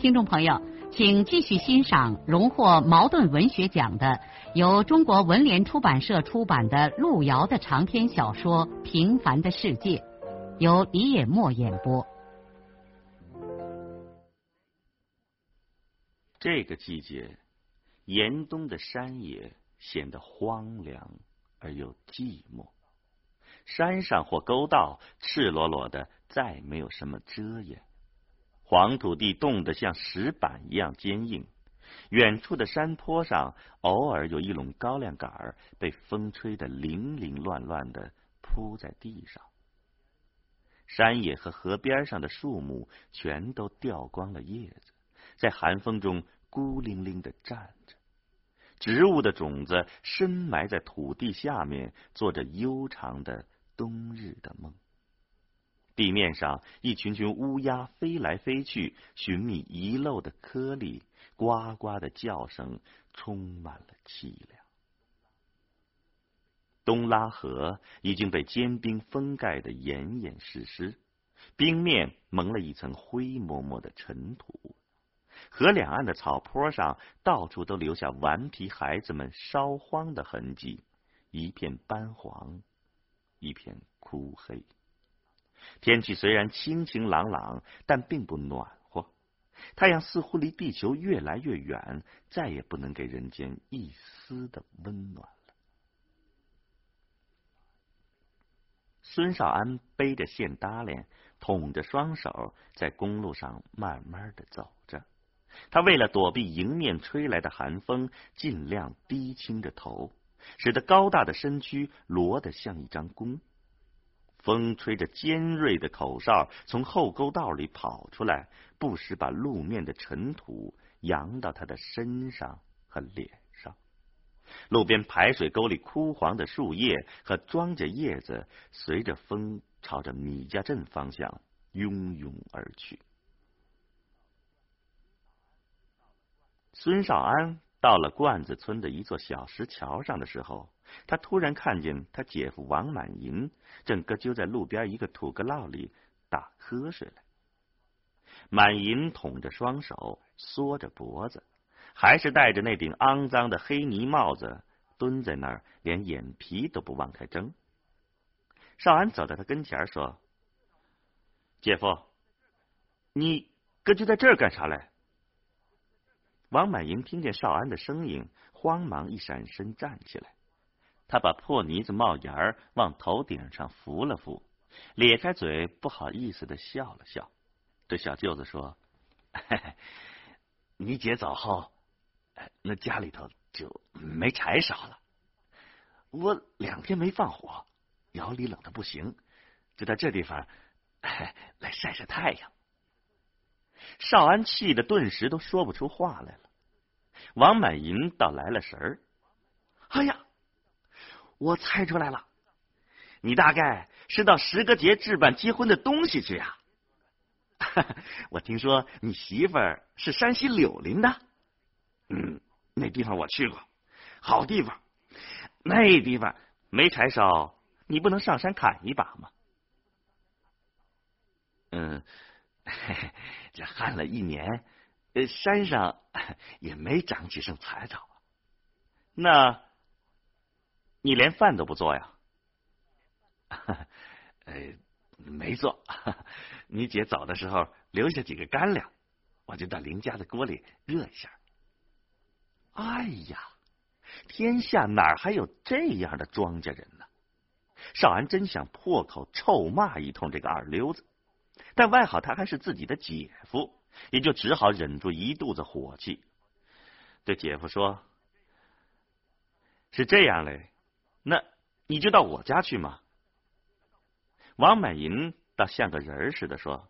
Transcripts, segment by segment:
听众朋友，请继续欣赏荣获茅盾文学奖的、由中国文联出版社出版的路遥的长篇小说《平凡的世界》，由李野墨演播。这个季节，严冬的山野显得荒凉而又寂寞，山上或沟道赤裸裸的，再没有什么遮掩。黄土地冻得像石板一样坚硬，远处的山坡上偶尔有一垄高粱杆儿被风吹得零零乱乱的铺在地上。山野和河边上的树木全都掉光了叶子，在寒风中孤零零的站着。植物的种子深埋在土地下面，做着悠长的冬日的梦。地面上，一群群乌鸦飞来飞去，寻觅遗漏的颗粒，呱呱的叫声充满了凄凉。东拉河已经被坚冰封盖的严严实实，冰面蒙了一层灰蒙蒙的尘土。河两岸的草坡上，到处都留下顽皮孩子们烧荒的痕迹，一片斑黄，一片枯黑。天气虽然清清朗朗，但并不暖和。太阳似乎离地球越来越远，再也不能给人间一丝的温暖了。孙少安背着线搭链，捅着双手，在公路上慢慢的走着。他为了躲避迎面吹来的寒风，尽量低倾着头，使得高大的身躯罗得像一张弓。风吹着尖锐的口哨从后沟道里跑出来，不时把路面的尘土扬到他的身上和脸上。路边排水沟里枯黄的树叶和庄稼叶子随着风朝着米家镇方向拥拥而去。孙少安到了罐子村的一座小石桥上的时候。他突然看见他姐夫王满银正搁揪在路边一个土疙涝里打瞌睡来。满银捅着双手，缩着脖子，还是戴着那顶肮脏的黑泥帽子，蹲在那儿，连眼皮都不往开睁。少安走到他跟前说：“姐夫，你搁就在这儿干啥来？”王满银听见少安的声音，慌忙一闪身站起来。他把破呢子帽檐儿往头顶上扶了扶，咧开嘴，不好意思的笑了笑，对小舅子说：“你姐走后，那家里头就没柴烧了。我两天没放火，窑里冷的不行，就在这地方来晒晒太阳。”少安气的顿时都说不出话来了。王满银倒来了神儿，哎呀！我猜出来了，你大概是到石阁节置办结婚的东西去呀？我听说你媳妇儿是山西柳林的，嗯，那地方我去过，好地方。那地方没柴烧，你不能上山砍一把吗？嗯，这旱了一年，山上 也没长几声柴草。那。你连饭都不做呀？呃，没做。你姐走的时候留下几个干粮，我就到邻家的锅里热一下。哎呀，天下哪还有这样的庄稼人呢？少安真想破口臭骂一通这个二流子，但外好他还是自己的姐夫，也就只好忍住一肚子火气，对姐夫说：“是这样嘞。”那你就到我家去嘛，王满银倒像个人似的说：“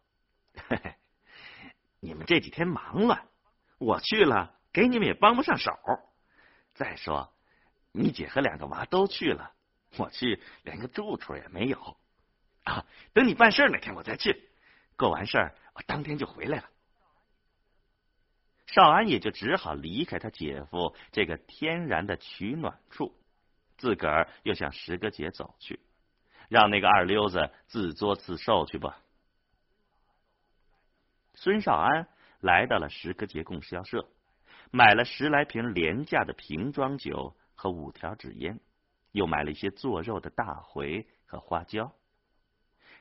嘿嘿，你们这几天忙乱，我去了给你们也帮不上手。再说，你姐和两个娃都去了，我去连个住处也没有。啊，等你办事那天我再去，过完事儿我当天就回来了。”少安也就只好离开他姐夫这个天然的取暖处，自个儿又向石哥姐走去，让那个二溜子自作自受去吧。孙少安来到了石歌节供销社，买了十来瓶廉价的瓶装酒和五条纸烟，又买了一些做肉的大茴和花椒。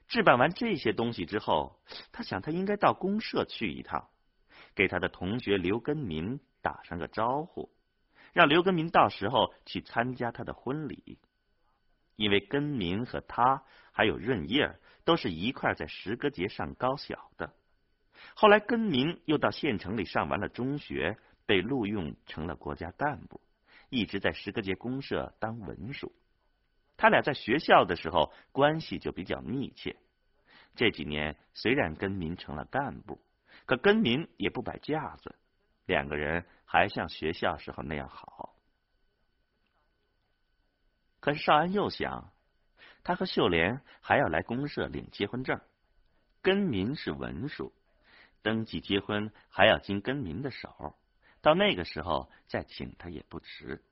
置办完这些东西之后，他想他应该到公社去一趟。给他的同学刘根民打上个招呼，让刘根民到时候去参加他的婚礼。因为根民和他还有润叶都是一块在石歌节上高小的。后来根民又到县城里上完了中学，被录用成了国家干部，一直在石歌节公社当文书。他俩在学校的时候关系就比较密切。这几年虽然根民成了干部。可根民也不摆架子，两个人还像学校时候那样好。可是少安又想，他和秀莲还要来公社领结婚证，根民是文书，登记结婚还要经根民的手，到那个时候再请他也不迟。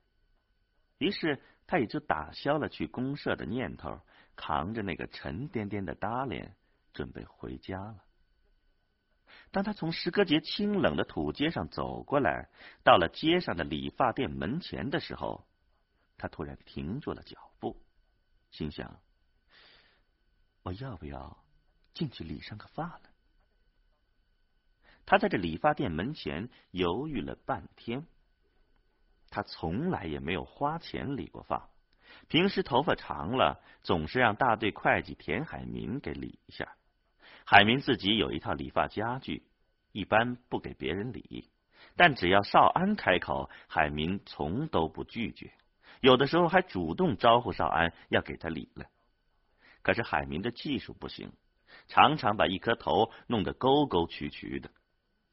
于是他也就打消了去公社的念头，扛着那个沉甸甸的搭脸，准备回家了。当他从石歌节清冷的土街上走过来，到了街上的理发店门前的时候，他突然停住了脚步，心想：我要不要进去理上个发呢？他在这理发店门前犹豫了半天。他从来也没有花钱理过发，平时头发长了，总是让大队会计田海民给理一下。海明自己有一套理发家具，一般不给别人理，但只要少安开口，海明从都不拒绝，有的时候还主动招呼少安要给他理了。可是海明的技术不行，常常把一颗头弄得沟沟曲曲的。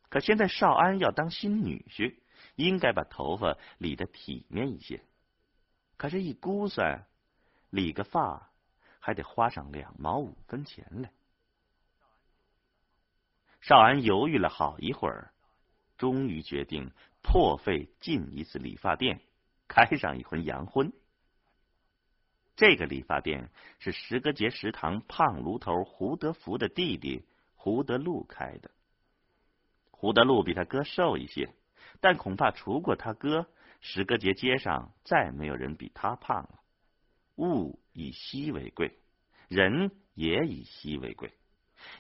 可现在少安要当新女婿，应该把头发理得体面一些。可是，一估算，理个发还得花上两毛五分钱来。少安犹豫了好一会儿，终于决定破费进一次理发店，开上一回洋荤。这个理发店是石歌节食堂胖炉头胡德福的弟弟胡德禄开的。胡德禄比他哥瘦一些，但恐怕除过他哥，石歌节街上再没有人比他胖了。物以稀为贵，人也以稀为贵。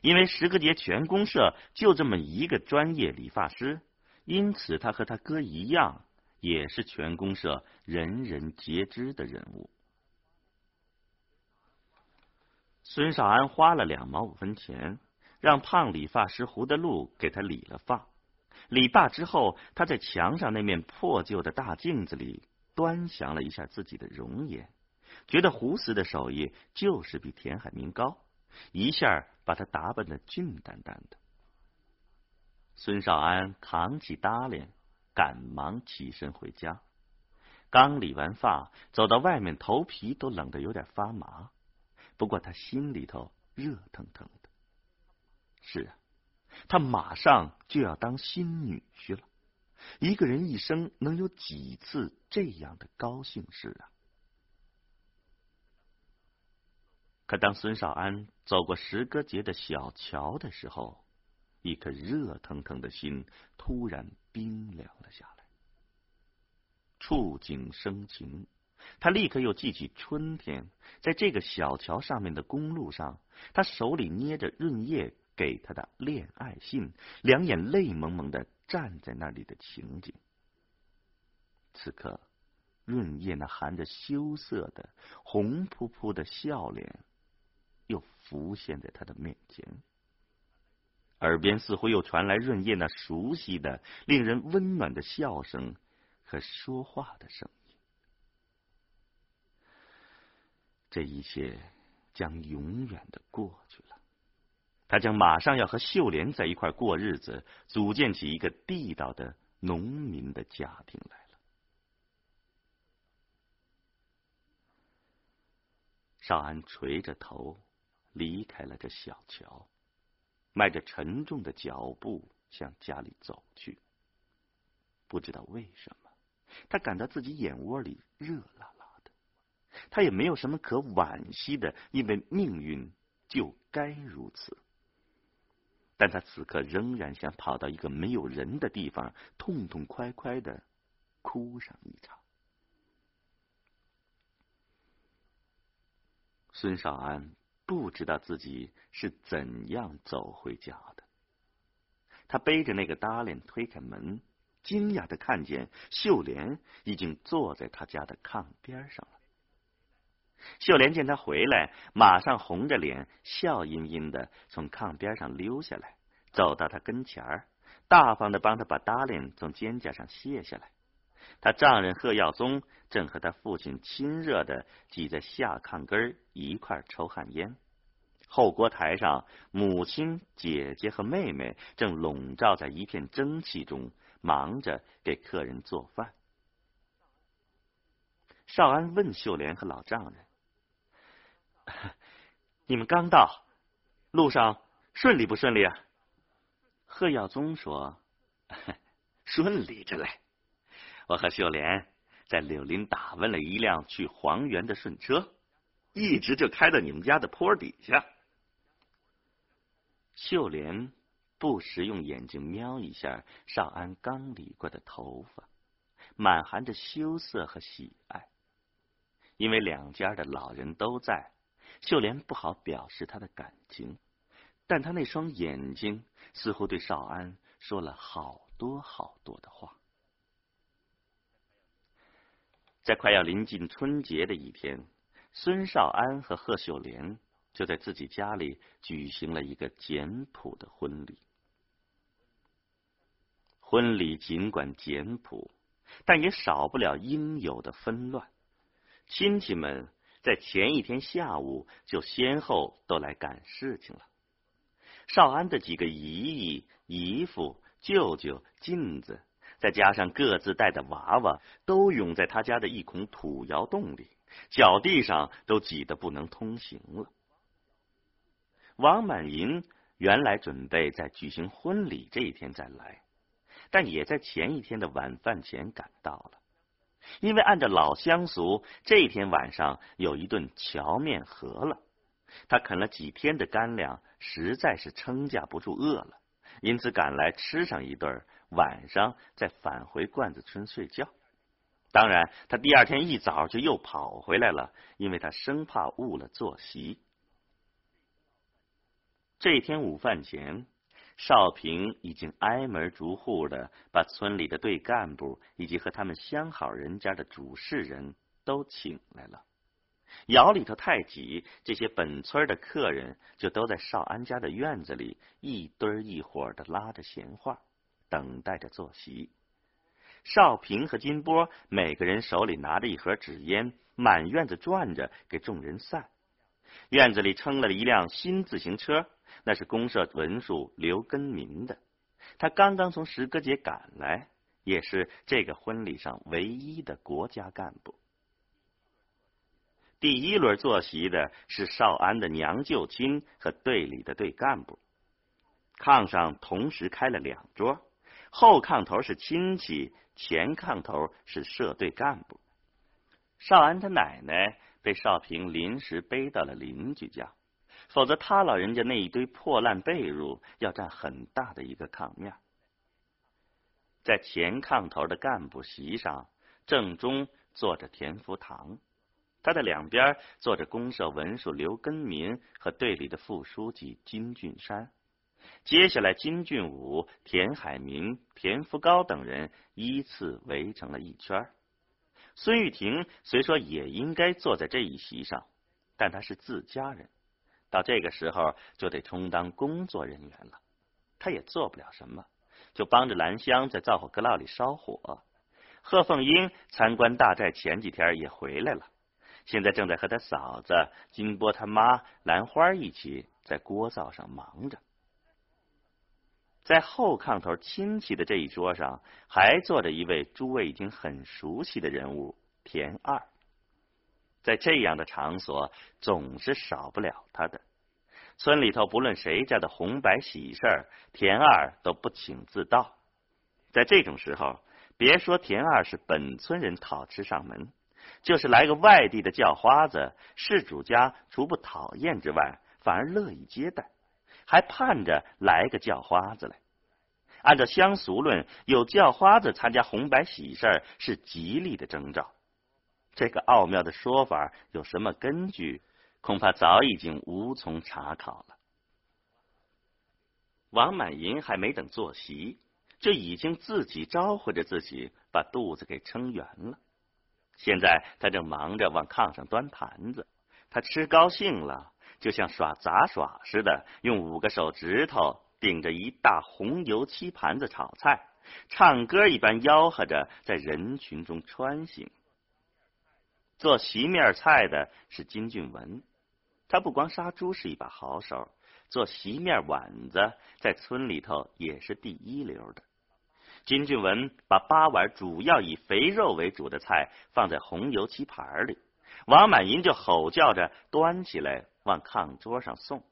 因为石歌节全公社就这么一个专业理发师，因此他和他哥一样，也是全公社人人皆知的人物。孙少安花了两毛五分钱，让胖理发师胡德禄给他理了发。理发之后，他在墙上那面破旧的大镜子里端详了一下自己的容颜，觉得胡四的手艺就是比田海明高。一下把他打扮的俊丹丹的。孙少安扛起搭脸，赶忙起身回家。刚理完发，走到外面，头皮都冷得有点发麻。不过他心里头热腾腾的。是啊，他马上就要当新女婿了。一个人一生能有几次这样的高兴事啊？可当孙少安走过石歌节的小桥的时候，一颗热腾腾的心突然冰凉了下来。触景生情，他立刻又记起春天在这个小桥上面的公路上，他手里捏着润叶给他的恋爱信，两眼泪蒙蒙的站在那里的情景。此刻，润叶那含着羞涩的红扑扑的笑脸。又浮现在他的面前，耳边似乎又传来润叶那熟悉的、令人温暖的笑声和说话的声音。这一切将永远的过去了。他将马上要和秀莲在一块过日子，组建起一个地道的农民的家庭来了。少安垂着头离开了这小桥，迈着沉重的脚步向家里走去。不知道为什么，他感到自己眼窝里热辣辣的。他也没有什么可惋惜的，因为命运就该如此。但他此刻仍然想跑到一个没有人的地方，痛痛快快的哭上一场。孙少安不知道自己是怎样走回家的。他背着那个搭链推开门，惊讶的看见秀莲已经坐在他家的炕边上了。秀莲见他回来，马上红着脸，笑吟吟的从炕边上溜下来，走到他跟前儿，大方的帮他把搭链从肩胛上卸下来。他丈人贺耀宗正和他父亲亲热的挤在下炕根儿一块抽旱烟，后锅台上，母亲、姐姐和妹妹正笼罩在一片蒸汽中，忙着给客人做饭。少安问秀莲和老丈人。你们刚到，路上顺利不顺利啊？贺耀宗说：“ 顺利着嘞。我和秀莲在柳林打问了一辆去黄原的顺车，一直就开到你们家的坡底下。”秀莲不时用眼睛瞄一下少安刚理过的头发，满含着羞涩和喜爱，因为两家的老人都在。秀莲不好表示他的感情，但他那双眼睛似乎对少安说了好多好多的话。在快要临近春节的一天，孙少安和贺秀莲就在自己家里举行了一个简朴的婚礼。婚礼尽管简朴，但也少不了应有的纷乱，亲戚们。在前一天下午，就先后都来赶事情了。少安的几个姨姨、姨父、舅舅、妗子，再加上各自带的娃娃，都涌在他家的一孔土窑洞里，脚地上都挤得不能通行了。王满银原来准备在举行婚礼这一天再来，但也在前一天的晚饭前赶到了。因为按照老乡俗，这天晚上有一顿荞面饸了。他啃了几天的干粮，实在是撑架不住饿了，因此赶来吃上一顿，晚上再返回罐子村睡觉。当然，他第二天一早就又跑回来了，因为他生怕误了坐席。这天午饭前。少平已经挨门逐户的把村里的队干部以及和他们相好人家的主事人都请来了。窑里头太挤，这些本村的客人就都在少安家的院子里一堆一伙的拉着闲话，等待着坐席。少平和金波每个人手里拿着一盒纸烟，满院子转着给众人散。院子里撑了一辆新自行车。那是公社文书刘根民的，他刚刚从石歌节赶来，也是这个婚礼上唯一的国家干部。第一轮坐席的是少安的娘舅亲和队里的队干部，炕上同时开了两桌，后炕头是亲戚，前炕头是社队干部。少安他奶奶被少平临时背到了邻居家。否则，他老人家那一堆破烂被褥要占很大的一个炕面。在前炕头的干部席上，正中坐着田福堂，他的两边坐着公社文书刘根民和队里的副书记金俊山。接下来，金俊武、田海民、田福高等人依次围成了一圈。孙玉婷虽说也应该坐在这一席上，但他是自家人。到这个时候就得充当工作人员了，他也做不了什么，就帮着兰香在灶火阁灶里烧火。贺凤英参观大寨前几天也回来了，现在正在和他嫂子金波他妈兰花一起在锅灶上忙着。在后炕头亲戚的这一桌上，还坐着一位诸位已经很熟悉的人物田二。在这样的场所，总是少不了他的。村里头不论谁家的红白喜事儿，田二都不请自到。在这种时候，别说田二是本村人讨吃上门，就是来个外地的叫花子，事主家除不讨厌之外，反而乐意接待。还盼着来个叫花子来。按照乡俗论，有叫花子参加红白喜事是吉利的征兆。这个奥妙的说法有什么根据？恐怕早已经无从查考了。王满银还没等坐席，就已经自己招呼着自己把肚子给撑圆了。现在他正忙着往炕上端盘子，他吃高兴了。就像耍杂耍似的，用五个手指头顶着一大红油漆盘子炒菜，唱歌一般吆喝着在人群中穿行。做席面菜的是金俊文，他不光杀猪是一把好手，做席面碗子在村里头也是第一流的。金俊文把八碗主要以肥肉为主的菜放在红油漆盘里，王满银就吼叫着端起来。往炕桌上送。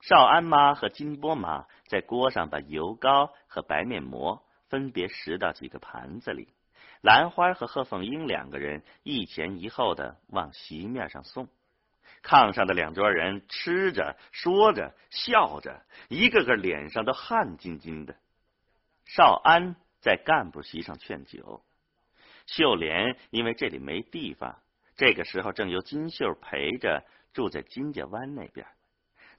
少安妈和金波妈在锅上把油糕和白面馍分别拾到几个盘子里，兰花和贺凤英两个人一前一后的往席面上送。炕上的两桌人吃着、说着、笑着，一个个脸上都汗津津的。少安在干部席上劝酒，秀莲因为这里没地方。这个时候正由金秀陪着住在金家湾那边，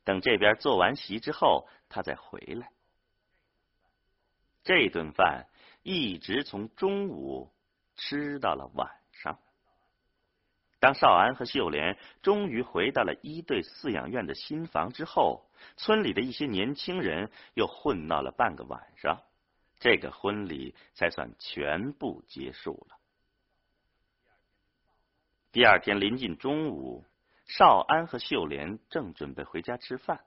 等这边做完席之后，他再回来。这顿饭一直从中午吃到了晚上。当少安和秀莲终于回到了一队饲养院的新房之后，村里的一些年轻人又混闹了半个晚上，这个婚礼才算全部结束了。第二天临近中午，少安和秀莲正准备回家吃饭，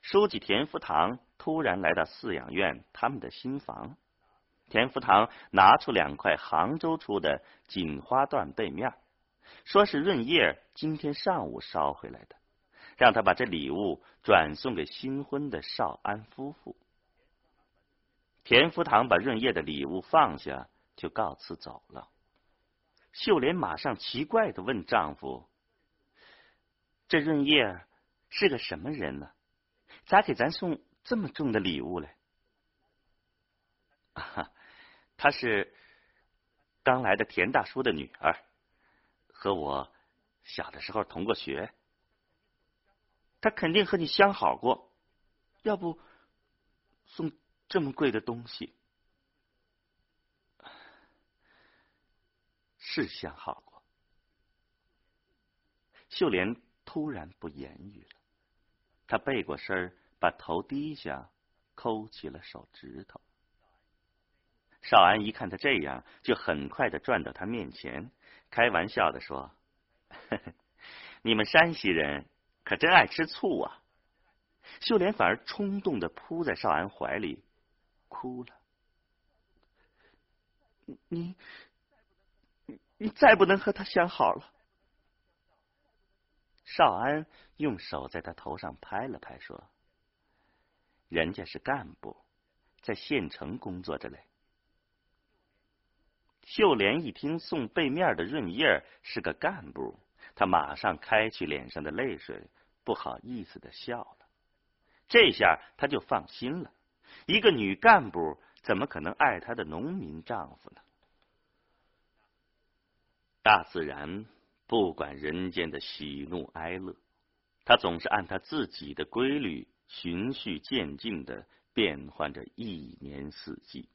书记田福堂突然来到饲养院他们的新房。田福堂拿出两块杭州出的锦花缎被面，说是润叶今天上午捎回来的，让他把这礼物转送给新婚的少安夫妇。田福堂把润叶的礼物放下，就告辞走了。秀莲马上奇怪的问丈夫：“这润叶是个什么人呢？咋给咱送这么重的礼物嘞？”“啊，她是刚来的田大叔的女儿，和我小的时候同过学。她肯定和你相好过，要不送这么贵的东西。”是相好过。秀莲突然不言语了，她背过身，把头低下，抠起了手指头。少安一看他这样，就很快的转到他面前，开玩笑的说：“你们山西人可真爱吃醋啊！”秀莲反而冲动的扑在少安怀里，哭了。你。你再不能和他相好了。少安用手在他头上拍了拍，说：“人家是干部，在县城工作着嘞。”秀莲一听送背面的润叶是个干部，她马上开去脸上的泪水，不好意思的笑了。这下她就放心了，一个女干部怎么可能爱她的农民丈夫呢？大自然不管人间的喜怒哀乐，它总是按它自己的规律循序渐进的变换着一年四季。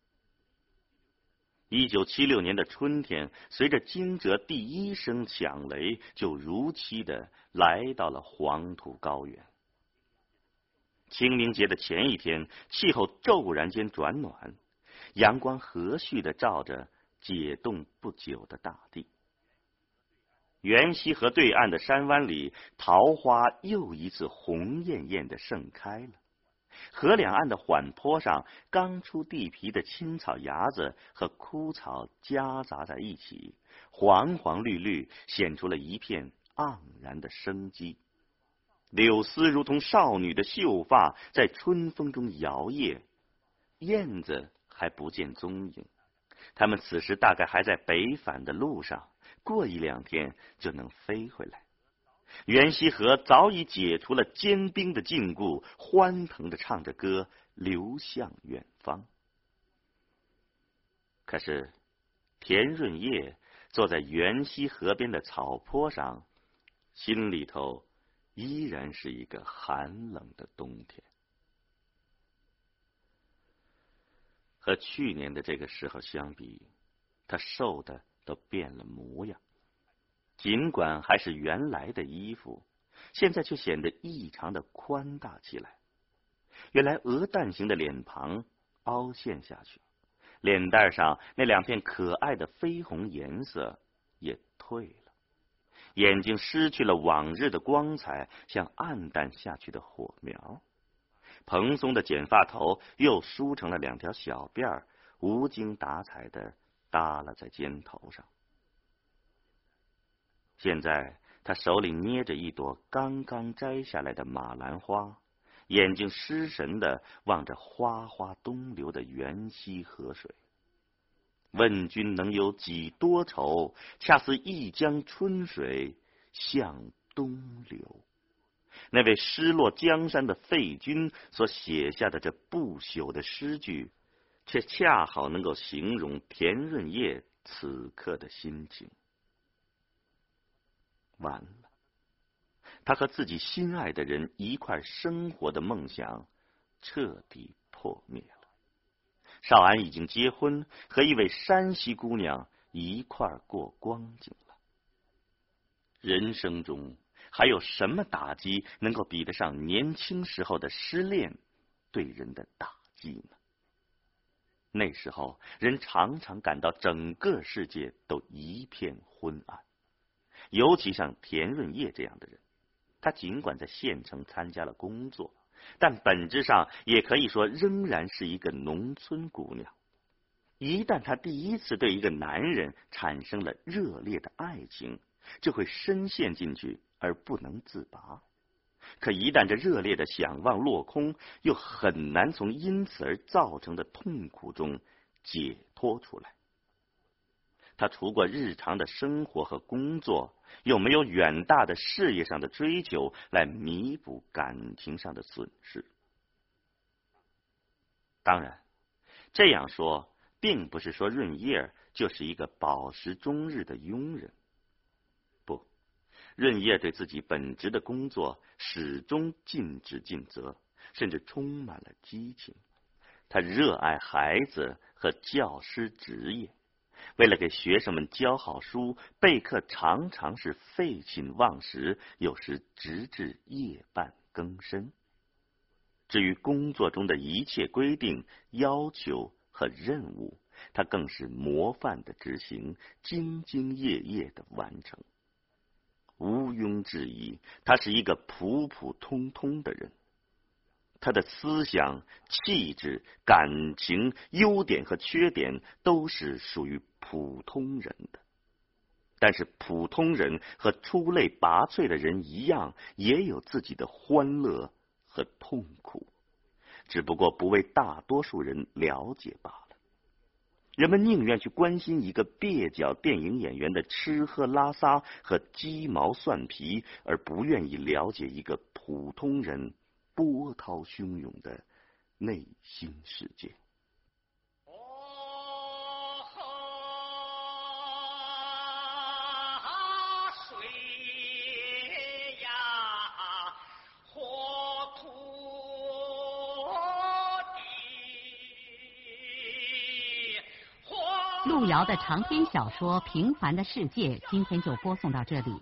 一九七六年的春天，随着惊蛰第一声响雷，就如期的来到了黄土高原。清明节的前一天，气候骤然间转暖，阳光和煦的照着。解冻不久的大地。元溪河对岸的山湾里，桃花又一次红艳艳的盛开了。河两岸的缓坡上，刚出地皮的青草芽子和枯草夹杂在一起，黄黄绿绿，显出了一片盎然的生机。柳丝如同少女的秀发，在春风中摇曳。燕子还不见踪影，它们此时大概还在北返的路上，过一两天就能飞回来。袁溪河早已解除了坚冰的禁锢，欢腾的唱着歌，流向远方。可是，田润叶坐在袁溪河边的草坡上，心里头依然是一个寒冷的冬天。和去年的这个时候相比，他瘦的都变了模样。尽管还是原来的衣服，现在却显得异常的宽大起来。原来鹅蛋形的脸庞凹陷下去，脸蛋上那两片可爱的绯红颜色也退了，眼睛失去了往日的光彩，像暗淡下去的火苗。蓬松的卷发头又梳成了两条小辫儿，无精打采的耷拉在肩头上。现在他手里捏着一朵刚刚摘下来的马兰花，眼睛失神的望着哗哗东流的源溪河水。问君能有几多愁？恰似一江春水向东流。那位失落江山的废君所写下的这不朽的诗句，却恰好能够形容田润叶此刻的心情。完了，他和自己心爱的人一块生活的梦想彻底破灭了。少安已经结婚，和一位山西姑娘一块过光景了。人生中还有什么打击能够比得上年轻时候的失恋对人的打击呢？那时候，人常常感到整个世界都一片昏暗。尤其像田润叶这样的人，他尽管在县城参加了工作，但本质上也可以说仍然是一个农村姑娘。一旦她第一次对一个男人产生了热烈的爱情，就会深陷进去而不能自拔。可一旦这热烈的想望落空，又很难从因此而造成的痛苦中解脱出来。他除过日常的生活和工作，又没有远大的事业上的追求来弥补感情上的损失。当然，这样说并不是说润叶就是一个饱食终日的庸人。不，润叶对自己本职的工作始终尽职尽责，甚至充满了激情。他热爱孩子和教师职业。为了给学生们教好书，备课常常是废寝忘食，有时直至夜半更深。至于工作中的一切规定、要求和任务，他更是模范的执行，兢兢业业的完成。毋庸置疑，他是一个普普通通的人。他的思想、气质、感情、优点和缺点都是属于普通人的，但是普通人和出类拔萃的人一样，也有自己的欢乐和痛苦，只不过不为大多数人了解罢了。人们宁愿去关心一个蹩脚电影演员的吃喝拉撒和鸡毛蒜皮，而不愿意了解一个普通人。波涛汹涌的内心世界。水呀，火土地。路遥的长篇小说《平凡的世界》今天就播送到这里。